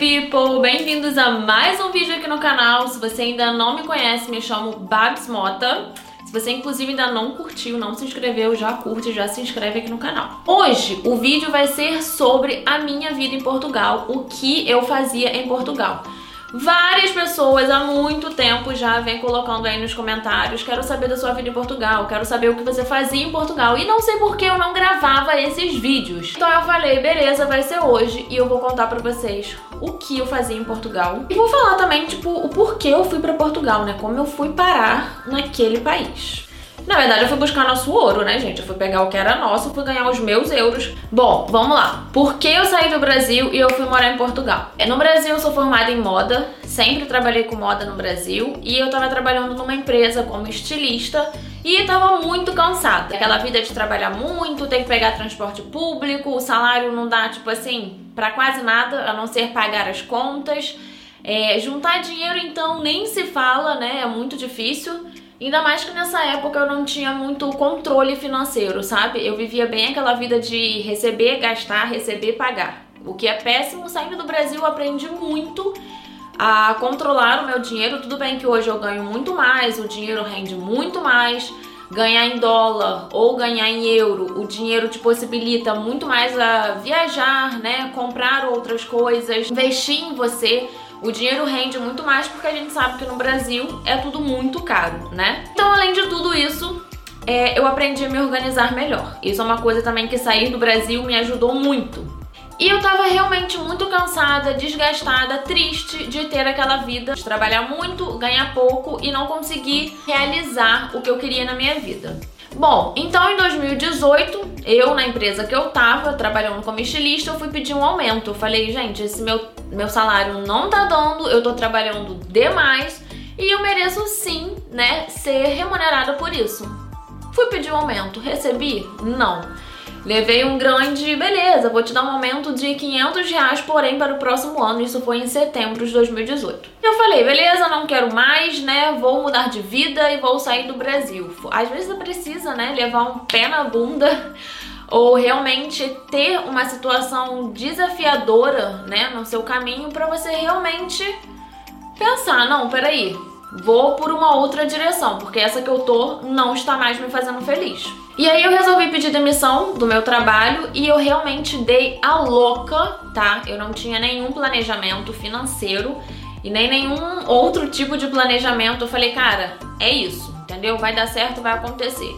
people! Bem-vindos a mais um vídeo aqui no canal. Se você ainda não me conhece, me chamo Babs Mota. Se você inclusive ainda não curtiu, não se inscreveu, já curte, já se inscreve aqui no canal. Hoje o vídeo vai ser sobre a minha vida em Portugal, o que eu fazia em Portugal. Várias pessoas há muito tempo já vêm colocando aí nos comentários quero saber da sua vida em Portugal, quero saber o que você fazia em Portugal e não sei por que eu não gravava esses vídeos. Então eu falei, beleza, vai ser hoje e eu vou contar pra vocês o que eu fazia em Portugal e vou falar também, tipo, o porquê eu fui pra Portugal, né, como eu fui parar naquele país. Na verdade, eu fui buscar nosso ouro, né, gente? Eu fui pegar o que era nosso, fui ganhar os meus euros. Bom, vamos lá. Por que eu saí do Brasil e eu fui morar em Portugal? No Brasil, eu sou formada em moda, sempre trabalhei com moda no Brasil e eu tava trabalhando numa empresa como estilista e tava muito cansada. Aquela vida de trabalhar muito, ter que pegar transporte público, o salário não dá, tipo assim, pra quase nada, a não ser pagar as contas. É, juntar dinheiro, então, nem se fala, né? É muito difícil. Ainda mais que nessa época eu não tinha muito controle financeiro, sabe? Eu vivia bem aquela vida de receber, gastar, receber, pagar. O que é péssimo. Saindo do Brasil, eu aprendi muito a controlar o meu dinheiro. Tudo bem que hoje eu ganho muito mais, o dinheiro rende muito mais. Ganhar em dólar ou ganhar em euro, o dinheiro te possibilita muito mais a viajar, né? Comprar outras coisas, investir em você o dinheiro rende muito mais porque a gente sabe que no Brasil é tudo muito caro, né? Então, além de tudo isso, é, eu aprendi a me organizar melhor. Isso é uma coisa também que sair do Brasil me ajudou muito. E eu tava realmente muito cansada, desgastada, triste de ter aquela vida de trabalhar muito, ganhar pouco e não conseguir realizar o que eu queria na minha vida. Bom, então em 2018, eu na empresa que eu tava, trabalhando como estilista, eu fui pedir um aumento. Eu falei, gente, esse meu, meu salário não tá dando, eu tô trabalhando demais e eu mereço sim, né, ser remunerada por isso. Fui pedir um aumento, recebi? Não. Levei um grande, beleza, vou te dar um aumento de 500 reais, porém para o próximo ano, isso foi em setembro de 2018. Eu falei, beleza, não quero mais, né, vou mudar de vida e vou sair do Brasil. Às vezes precisa, né, levar um pé na bunda ou realmente ter uma situação desafiadora, né, no seu caminho para você realmente pensar, não, peraí, vou por uma outra direção, porque essa que eu tô não está mais me fazendo feliz. E aí eu resolvi pedir demissão do meu trabalho e eu realmente dei a louca, tá? Eu não tinha nenhum planejamento financeiro e nem nenhum outro tipo de planejamento. Eu falei, cara, é isso, entendeu? Vai dar certo, vai acontecer.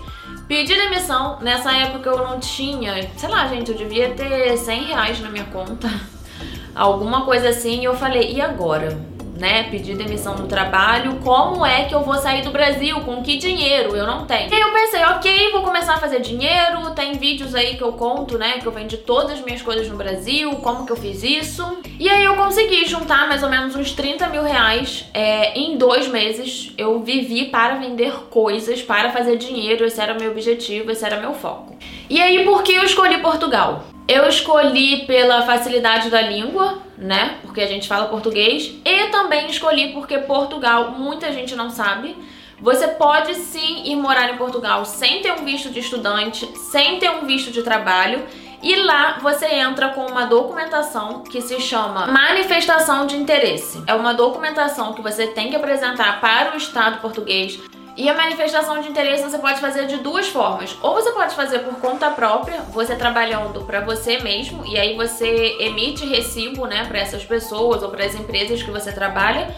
Pedi demissão, nessa época eu não tinha, sei lá, gente, eu devia ter 100 reais na minha conta, alguma coisa assim, e eu falei, e agora? Né, pedir demissão do trabalho, como é que eu vou sair do Brasil? Com que dinheiro? Eu não tenho. E aí eu pensei, ok, vou começar a fazer dinheiro, tem vídeos aí que eu conto, né, que eu vendi todas as minhas coisas no Brasil, como que eu fiz isso. E aí eu consegui juntar mais ou menos uns 30 mil reais é, em dois meses. Eu vivi para vender coisas, para fazer dinheiro, esse era o meu objetivo, esse era meu foco. E aí, por que eu escolhi Portugal? Eu escolhi pela facilidade da língua, né? Porque a gente fala português. E também escolhi porque Portugal, muita gente não sabe. Você pode sim ir morar em Portugal sem ter um visto de estudante, sem ter um visto de trabalho. E lá você entra com uma documentação que se chama manifestação de interesse. É uma documentação que você tem que apresentar para o Estado português e a manifestação de interesse você pode fazer de duas formas. Ou você pode fazer por conta própria, você trabalhando para você mesmo, e aí você emite recibo, né, para essas pessoas ou para as empresas que você trabalha.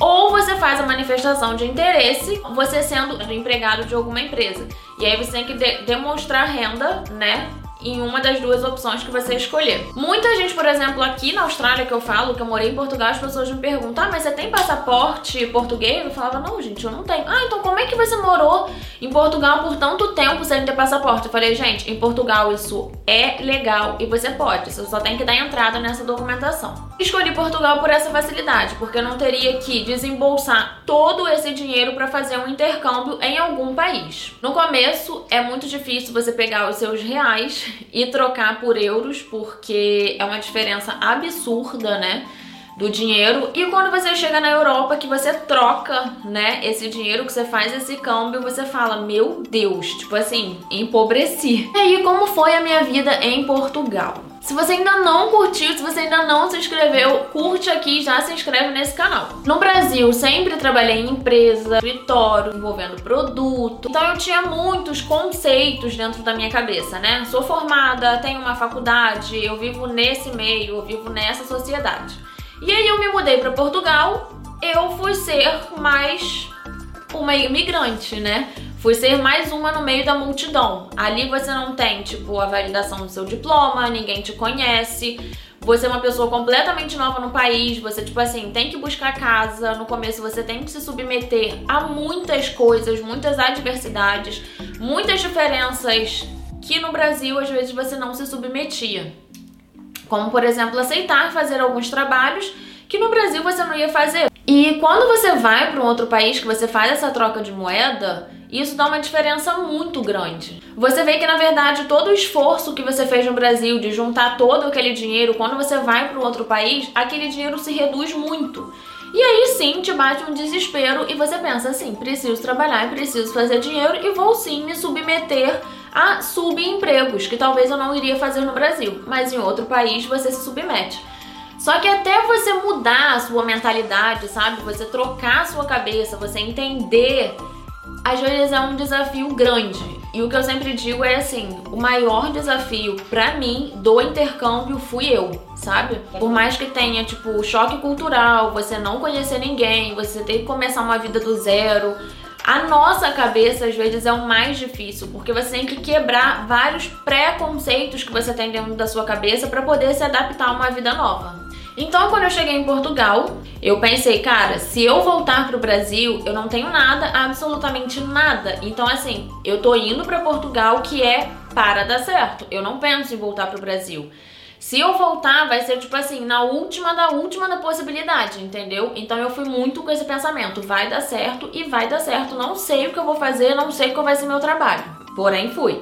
Ou você faz a manifestação de interesse, você sendo empregado de alguma empresa. E aí você tem que de demonstrar renda, né, em uma das duas opções que você escolher. Muita gente, por exemplo, aqui na Austrália que eu falo, que eu morei em Portugal, as pessoas me perguntam: "Ah, mas você tem passaporte português?" Eu falava: "Não, gente, eu não tenho". "Ah, então como é que você morou em Portugal por tanto tempo sem ter passaporte?" Eu falei: "Gente, em Portugal isso é legal e você pode, você só tem que dar entrada nessa documentação". Escolhi Portugal por essa facilidade, porque eu não teria que desembolsar todo esse dinheiro para fazer um intercâmbio em algum país. No começo é muito difícil você pegar os seus reais e trocar por euros, porque é uma diferença absurda, né? Do dinheiro e quando você chega na Europa que você troca, né, esse dinheiro que você faz esse câmbio, você fala, meu Deus, tipo assim, empobreci. E aí como foi a minha vida em Portugal? Se você ainda não curtiu, se você ainda não se inscreveu, curte aqui e já se inscreve nesse canal. No Brasil, sempre trabalhei em empresa, escritório, envolvendo produto. Então eu tinha muitos conceitos dentro da minha cabeça, né? Sou formada, tenho uma faculdade, eu vivo nesse meio, eu vivo nessa sociedade. E aí eu me mudei para Portugal, eu fui ser mais uma imigrante, né? Fui ser mais uma no meio da multidão. Ali você não tem, tipo, a validação do seu diploma, ninguém te conhece. Você é uma pessoa completamente nova no país, você, tipo assim, tem que buscar casa. No começo você tem que se submeter a muitas coisas, muitas adversidades, muitas diferenças que no Brasil às vezes você não se submetia. Como, por exemplo, aceitar fazer alguns trabalhos que no Brasil você não ia fazer. E quando você vai para um outro país que você faz essa troca de moeda, isso dá uma diferença muito grande. Você vê que na verdade todo o esforço que você fez no Brasil de juntar todo aquele dinheiro, quando você vai para um outro país, aquele dinheiro se reduz muito. E aí sim te bate um desespero e você pensa assim: preciso trabalhar, preciso fazer dinheiro e vou sim me submeter a subempregos, que talvez eu não iria fazer no Brasil, mas em outro país você se submete. Só que até você mudar a sua mentalidade, sabe? Você trocar a sua cabeça, você entender, às vezes é um desafio grande. E o que eu sempre digo é assim, o maior desafio para mim do intercâmbio fui eu, sabe? Por mais que tenha tipo choque cultural, você não conhecer ninguém, você ter que começar uma vida do zero, a nossa cabeça às vezes é o mais difícil, porque você tem que quebrar vários preconceitos que você tem dentro da sua cabeça para poder se adaptar a uma vida nova. Então, quando eu cheguei em Portugal, eu pensei, cara, se eu voltar pro Brasil, eu não tenho nada, absolutamente nada. Então, assim, eu tô indo para Portugal que é para dar certo. Eu não penso em voltar pro Brasil. Se eu voltar, vai ser tipo assim, na última da última da possibilidade, entendeu? Então eu fui muito com esse pensamento, vai dar certo e vai dar certo. Não sei o que eu vou fazer, não sei qual vai ser meu trabalho. Porém, fui.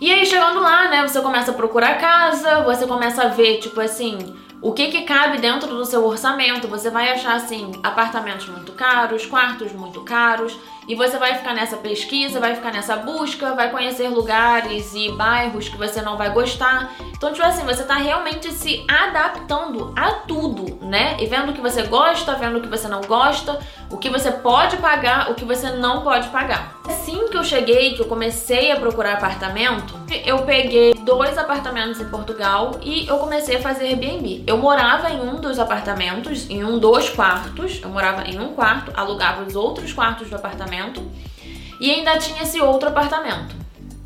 E aí chegando lá, né, você começa a procurar casa, você começa a ver, tipo assim, o que, que cabe dentro do seu orçamento. Você vai achar assim apartamentos muito caros, quartos muito caros, e você vai ficar nessa pesquisa, vai ficar nessa busca, vai conhecer lugares e bairros que você não vai gostar. Então, tipo assim, você tá realmente se adaptando a tudo, né? E vendo o que você gosta, vendo o que você não gosta, o que você pode pagar, o que você não pode pagar. Assim que eu cheguei, que eu comecei a procurar apartamento, eu peguei dois apartamentos em Portugal e eu comecei a fazer Airbnb. Eu morava em um dos apartamentos, em um dos quartos, eu morava em um quarto, alugava os outros quartos do apartamento e ainda tinha esse outro apartamento.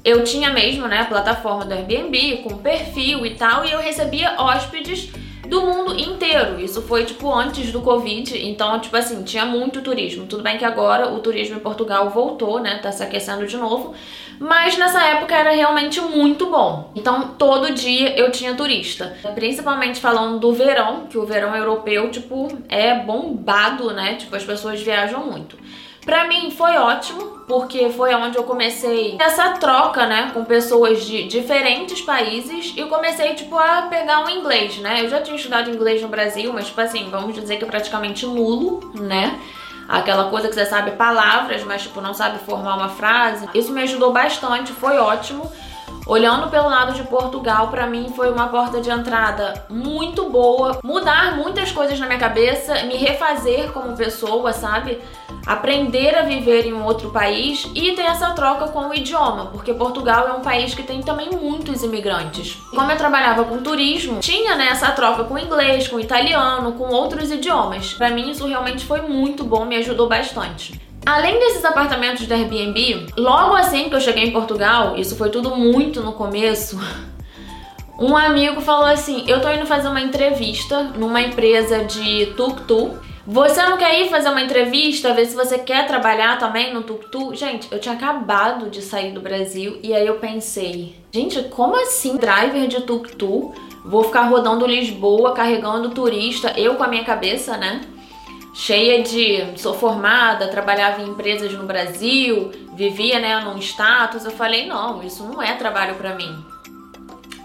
Eu tinha mesmo, né, a plataforma do Airbnb com perfil e tal, e eu recebia hóspedes do mundo inteiro. Isso foi tipo antes do Covid, então, tipo assim, tinha muito turismo. Tudo bem que agora o turismo em Portugal voltou, né? Tá se aquecendo de novo, mas nessa época era realmente muito bom. Então, todo dia eu tinha turista. Principalmente falando do verão, que o verão europeu, tipo, é bombado, né? Tipo, as pessoas viajam muito. Pra mim foi ótimo, porque foi onde eu comecei essa troca, né, com pessoas de diferentes países e comecei, tipo, a pegar o inglês, né? Eu já tinha estudado inglês no Brasil, mas, tipo assim, vamos dizer que é praticamente nulo, né? Aquela coisa que você sabe palavras, mas, tipo, não sabe formar uma frase. Isso me ajudou bastante, foi ótimo. Olhando pelo lado de Portugal, para mim foi uma porta de entrada muito boa, mudar muitas coisas na minha cabeça, me refazer como pessoa, sabe? Aprender a viver em um outro país e ter essa troca com o idioma, porque Portugal é um país que tem também muitos imigrantes. Como eu trabalhava com turismo, tinha né, essa troca com inglês, com italiano, com outros idiomas. Para mim isso realmente foi muito bom, me ajudou bastante. Além desses apartamentos da Airbnb, logo assim que eu cheguei em Portugal, isso foi tudo muito no começo, um amigo falou assim: Eu tô indo fazer uma entrevista numa empresa de tuk-tuk. Você não quer ir fazer uma entrevista, ver se você quer trabalhar também no tuk-tuk? Gente, eu tinha acabado de sair do Brasil e aí eu pensei: Gente, como assim driver de tuk-tuk? Vou ficar rodando Lisboa carregando turista, eu com a minha cabeça, né? Cheia de sou formada, trabalhava em empresas no Brasil, vivia, né, num status. Eu falei, não, isso não é trabalho para mim.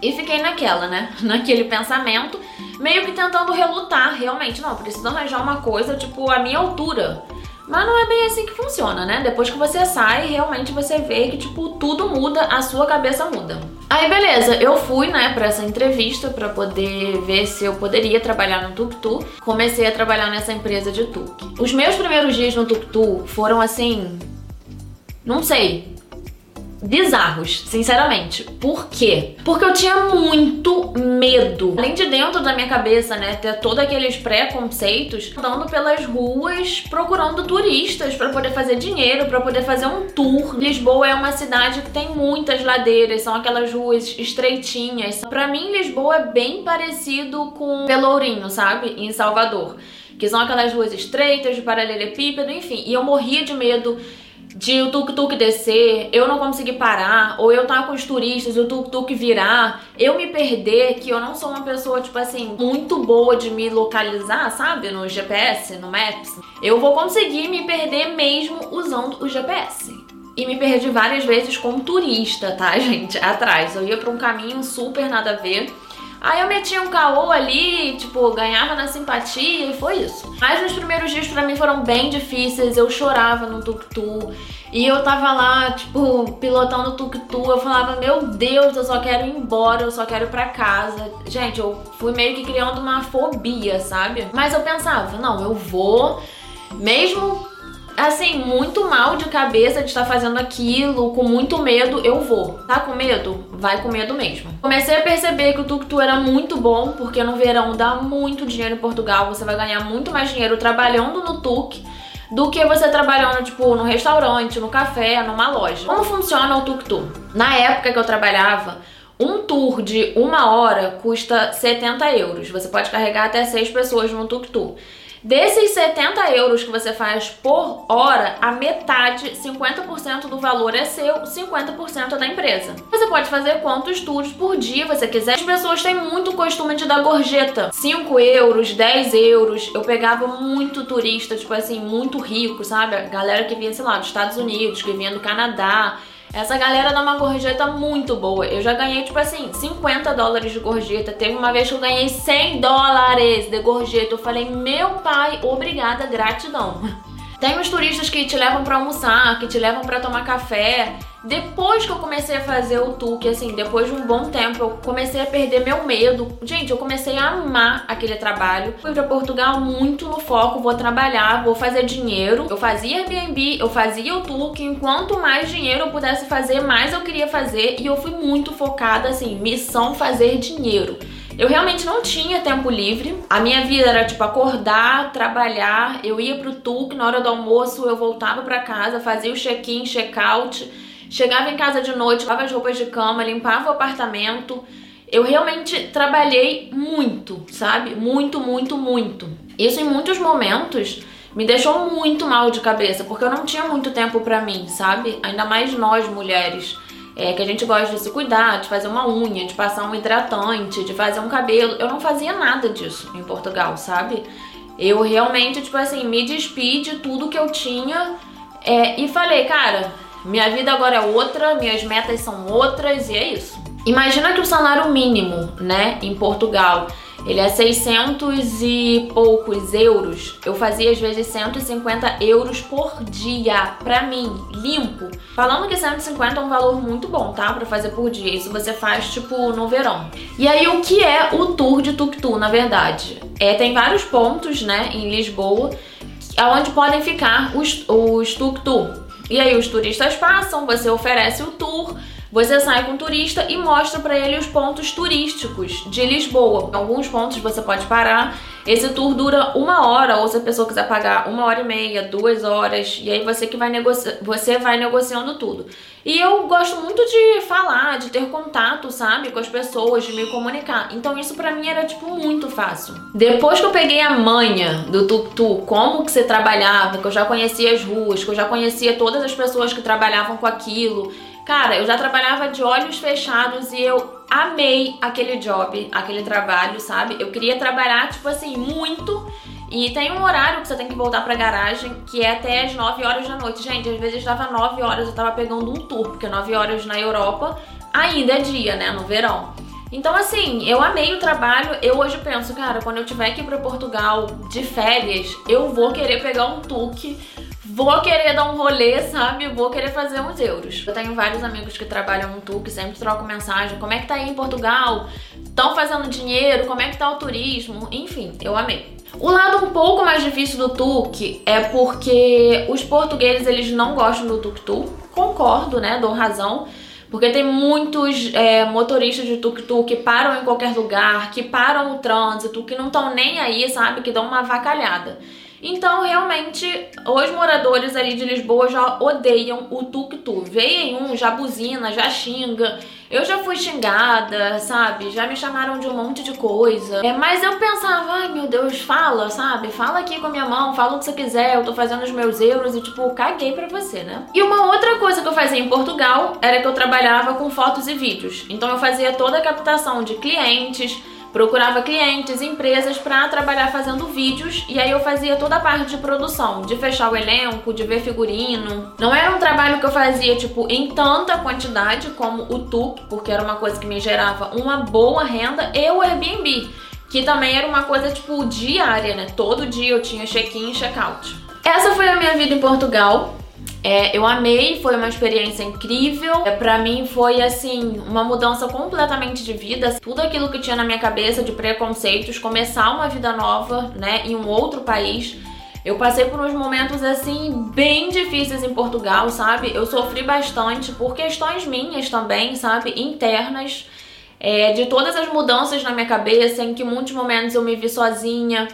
E fiquei naquela, né, naquele pensamento, meio que tentando relutar, realmente, não, preciso arranjar uma coisa tipo a minha altura. Mas não é bem assim que funciona, né? Depois que você sai, realmente você vê que, tipo, tudo muda, a sua cabeça muda. Aí, beleza, eu fui, né, pra essa entrevista pra poder ver se eu poderia trabalhar no Tuk-Tuk. Comecei a trabalhar nessa empresa de Tuk. Os meus primeiros dias no Tuk-Tuk foram assim. Não sei bizarros, sinceramente. Por quê? Porque eu tinha muito medo. Além de dentro da minha cabeça, né, ter todos aqueles preconceitos, andando pelas ruas procurando turistas para poder fazer dinheiro, para poder fazer um tour. Lisboa é uma cidade que tem muitas ladeiras, são aquelas ruas estreitinhas. Para mim, Lisboa é bem parecido com Pelourinho, sabe? Em Salvador. Que são aquelas ruas estreitas, de paralelepípedo, enfim. E eu morria de medo de o tuk-tuk descer, eu não conseguir parar, ou eu estar com os turistas e o tuk-tuk virar, eu me perder, que eu não sou uma pessoa, tipo assim, muito boa de me localizar, sabe? No GPS, no Maps. Eu vou conseguir me perder mesmo usando o GPS. E me perdi várias vezes como turista, tá, gente? Atrás. Eu ia pra um caminho super nada a ver. Aí eu metia um caô ali, tipo, ganhava na simpatia e foi isso. Mas nos primeiros dias para mim foram bem difíceis, eu chorava no tuk-tuk. E eu tava lá, tipo, pilotando o tuk-tuk, eu falava, meu Deus, eu só quero ir embora, eu só quero ir pra casa. Gente, eu fui meio que criando uma fobia, sabe? Mas eu pensava, não, eu vou, mesmo assim, muito mal de cabeça de estar fazendo aquilo, com muito medo, eu vou. Tá com medo? Vai com medo mesmo. Comecei a perceber que o tuk-tuk era muito bom, porque no verão dá muito dinheiro em Portugal, você vai ganhar muito mais dinheiro trabalhando no tuk do que você trabalhando, tipo, no restaurante, no café, numa loja. Como funciona o tuk-tuk? Na época que eu trabalhava, um tour de uma hora custa 70 euros. Você pode carregar até seis pessoas no tuk-tuk. Desses 70 euros que você faz por hora, a metade, 50% do valor é seu, 50% é da empresa. Você pode fazer quantos tours por dia você quiser. As pessoas têm muito costume de dar gorjeta. 5 euros, 10 euros. Eu pegava muito turista, tipo assim, muito rico, sabe? Galera que vinha, sei lá, dos Estados Unidos, que vinha do Canadá essa galera dá uma gorjeta muito boa. Eu já ganhei, tipo assim, 50 dólares de gorjeta. Teve uma vez que eu ganhei 100 dólares de gorjeta. Eu falei, meu pai, obrigada, gratidão. Tem os turistas que te levam para almoçar, que te levam para tomar café. Depois que eu comecei a fazer o tuk, assim, depois de um bom tempo, eu comecei a perder meu medo. Gente, eu comecei a amar aquele trabalho. Fui para Portugal muito no foco, vou trabalhar, vou fazer dinheiro. Eu fazia Airbnb, eu fazia o tuk, enquanto mais dinheiro eu pudesse fazer, mais eu queria fazer e eu fui muito focada assim, missão fazer dinheiro. Eu realmente não tinha tempo livre. A minha vida era tipo acordar, trabalhar, eu ia pro TUC, na hora do almoço eu voltava para casa, fazia o check-in, check-out, chegava em casa de noite, lavava as roupas de cama, limpava o apartamento. Eu realmente trabalhei muito, sabe? Muito, muito, muito. Isso em muitos momentos me deixou muito mal de cabeça, porque eu não tinha muito tempo para mim, sabe? Ainda mais nós mulheres é, que a gente gosta de se cuidar, de fazer uma unha, de passar um hidratante, de fazer um cabelo. Eu não fazia nada disso em Portugal, sabe? Eu realmente, tipo assim, me despi de tudo que eu tinha é, e falei, cara, minha vida agora é outra, minhas metas são outras e é isso. Imagina que o salário mínimo, né, em Portugal ele é 600 e poucos euros. Eu fazia às vezes 150 euros por dia pra mim, limpo. Falando que 150 é um valor muito bom, tá? Pra fazer por dia. Isso você faz tipo no verão. E aí o que é o tour de tuk-tuk, na verdade? É, tem vários pontos, né, em Lisboa, onde podem ficar os, os tuk-tuk. E aí os turistas passam, você oferece o tour você sai com o turista e mostra para ele os pontos turísticos de Lisboa. Alguns pontos você pode parar. Esse tour dura uma hora, ou se a pessoa quiser pagar uma hora e meia, duas horas, e aí você que vai negociar, você vai negociando tudo. E eu gosto muito de falar, de ter contato, sabe, com as pessoas, de me comunicar. Então isso para mim era tipo muito fácil. Depois que eu peguei a manha do tuk-tuk, como que você trabalhava, que eu já conhecia as ruas, que eu já conhecia todas as pessoas que trabalhavam com aquilo, Cara, eu já trabalhava de olhos fechados e eu amei aquele job, aquele trabalho, sabe? Eu queria trabalhar, tipo assim, muito. E tem um horário que você tem que voltar pra garagem, que é até as 9 horas da noite. Gente, às vezes dava 9 horas, eu tava pegando um tour, porque 9 horas na Europa ainda é dia, né? No verão. Então, assim, eu amei o trabalho. Eu hoje penso, cara, quando eu tiver que ir pra Portugal de férias, eu vou querer pegar um tuk vou querer dar um rolê, sabe? Vou querer fazer uns euros. Eu tenho vários amigos que trabalham no TUC, sempre trocam mensagem. Como é que tá aí em Portugal? Estão fazendo dinheiro? Como é que tá o turismo? Enfim, eu amei. O lado um pouco mais difícil do tuk é porque os portugueses eles não gostam do tuk-tuk. Concordo, né? Dou razão. Porque tem muitos é, motoristas de tuk-tuk que param em qualquer lugar, que param o trânsito, que não estão nem aí, sabe? Que dão uma vacalhada. Então, realmente, os moradores ali de Lisboa já odeiam o tuk-tuk. Veem um, já buzina, já xinga. Eu já fui xingada, sabe? Já me chamaram de um monte de coisa. É, mas eu pensava, ai meu Deus, fala, sabe? Fala aqui com a minha mão, fala o que você quiser, eu tô fazendo os meus euros e, tipo, caguei pra você, né? E uma outra coisa que eu fazia em Portugal era que eu trabalhava com fotos e vídeos. Então eu fazia toda a captação de clientes procurava clientes, empresas para trabalhar fazendo vídeos e aí eu fazia toda a parte de produção, de fechar o elenco, de ver figurino. Não era um trabalho que eu fazia tipo em tanta quantidade como o TUC, porque era uma coisa que me gerava uma boa renda e o Airbnb, que também era uma coisa tipo diária, né? Todo dia eu tinha check-in e check-out. Essa foi a minha vida em Portugal. É, eu amei, foi uma experiência incrível. É, para mim foi assim, uma mudança completamente de vida. Tudo aquilo que tinha na minha cabeça de preconceitos, começar uma vida nova, né, em um outro país. Eu passei por uns momentos assim bem difíceis em Portugal, sabe? Eu sofri bastante por questões minhas também, sabe? Internas. É, de todas as mudanças na minha cabeça, em que muitos momentos eu me vi sozinha.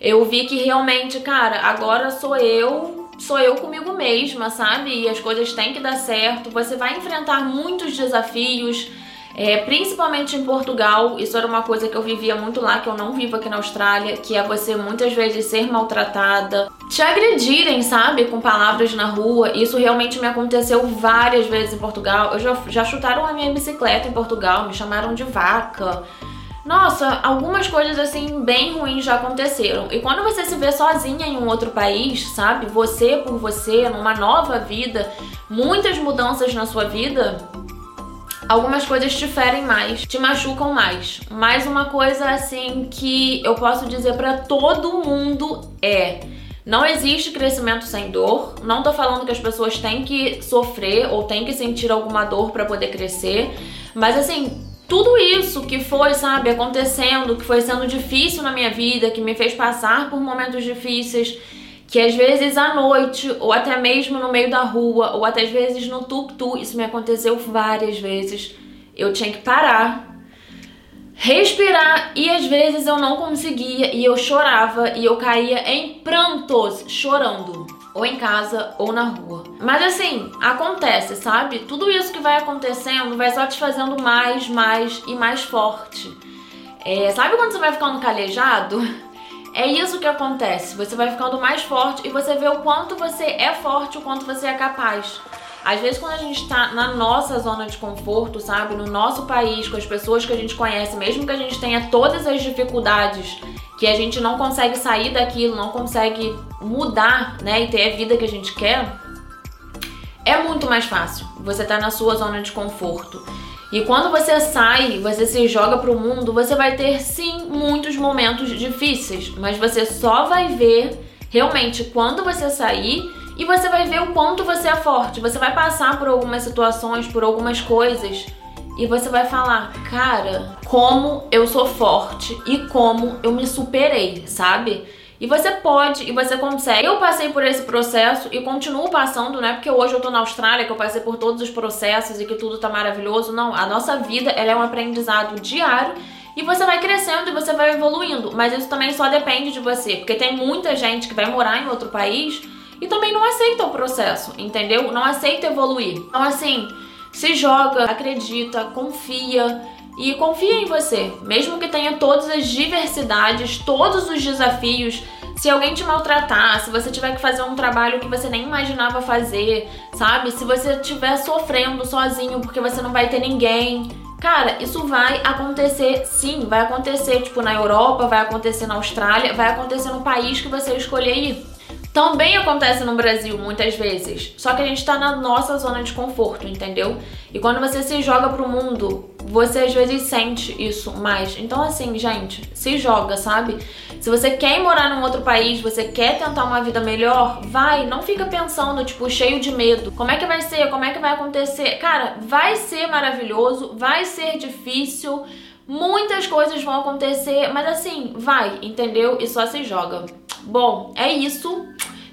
Eu vi que realmente, cara, agora sou eu sou eu comigo mesma, sabe? E as coisas têm que dar certo. Você vai enfrentar muitos desafios. É, principalmente em Portugal, isso era uma coisa que eu vivia muito lá, que eu não vivo aqui na Austrália, que é você muitas vezes ser maltratada, te agredirem, sabe, com palavras na rua. Isso realmente me aconteceu várias vezes em Portugal. Eu já, já chutaram a minha bicicleta em Portugal, me chamaram de vaca. Nossa, algumas coisas assim bem ruins já aconteceram. E quando você se vê sozinha em um outro país, sabe? Você por você, numa nova vida, muitas mudanças na sua vida, algumas coisas te ferem mais, te machucam mais. Mas uma coisa assim que eu posso dizer para todo mundo é: não existe crescimento sem dor. Não tô falando que as pessoas têm que sofrer ou têm que sentir alguma dor para poder crescer, mas assim, tudo isso que foi, sabe, acontecendo, que foi sendo difícil na minha vida, que me fez passar por momentos difíceis, que às vezes à noite, ou até mesmo no meio da rua, ou até às vezes no tuk-tuk, isso me aconteceu várias vezes. Eu tinha que parar, respirar e às vezes eu não conseguia e eu chorava e eu caía em prantos, chorando ou em casa ou na rua. Mas assim, acontece, sabe? Tudo isso que vai acontecendo vai só te fazendo mais, mais e mais forte. É, sabe quando você vai ficando calejado? É isso que acontece. Você vai ficando mais forte e você vê o quanto você é forte, o quanto você é capaz. Às vezes, quando a gente tá na nossa zona de conforto, sabe, no nosso país, com as pessoas que a gente conhece, mesmo que a gente tenha todas as dificuldades que a gente não consegue sair daquilo, não consegue mudar, né, e ter a vida que a gente quer, é muito mais fácil. Você tá na sua zona de conforto. E quando você sai, você se joga pro mundo, você vai ter sim muitos momentos difíceis, mas você só vai ver realmente quando você sair e você vai ver o quanto você é forte. Você vai passar por algumas situações, por algumas coisas e você vai falar, cara, como eu sou forte e como eu me superei, sabe? E você pode e você consegue. Eu passei por esse processo e continuo passando, né? Porque hoje eu tô na Austrália, que eu passei por todos os processos e que tudo tá maravilhoso. Não, a nossa vida, ela é um aprendizado diário e você vai crescendo e você vai evoluindo. Mas isso também só depende de você, porque tem muita gente que vai morar em outro país e também não aceita o processo, entendeu? Não aceita evoluir. Então, assim, se joga, acredita, confia e confia em você, mesmo que tenha todas as diversidades, todos os desafios. Se alguém te maltratar, se você tiver que fazer um trabalho que você nem imaginava fazer, sabe? Se você estiver sofrendo sozinho porque você não vai ter ninguém. Cara, isso vai acontecer sim, vai acontecer tipo na Europa, vai acontecer na Austrália, vai acontecer no país que você escolher ir. Também acontece no Brasil muitas vezes, só que a gente tá na nossa zona de conforto, entendeu? E quando você se joga pro mundo, você às vezes sente isso mais. Então, assim, gente, se joga, sabe? Se você quer morar num outro país, você quer tentar uma vida melhor, vai, não fica pensando, tipo, cheio de medo. Como é que vai ser? Como é que vai acontecer? Cara, vai ser maravilhoso, vai ser difícil, muitas coisas vão acontecer, mas assim, vai, entendeu? E só se joga. Bom, é isso.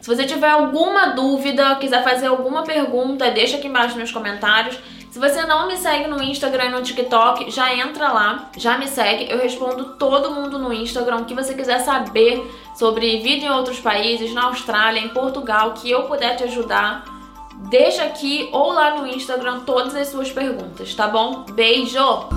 Se você tiver alguma dúvida, quiser fazer alguma pergunta, deixa aqui embaixo nos comentários. Se você não me segue no Instagram e no TikTok, já entra lá, já me segue. Eu respondo todo mundo no Instagram. O que você quiser saber sobre vida em outros países, na Austrália, em Portugal, que eu puder te ajudar, deixa aqui ou lá no Instagram todas as suas perguntas, tá bom? Beijo!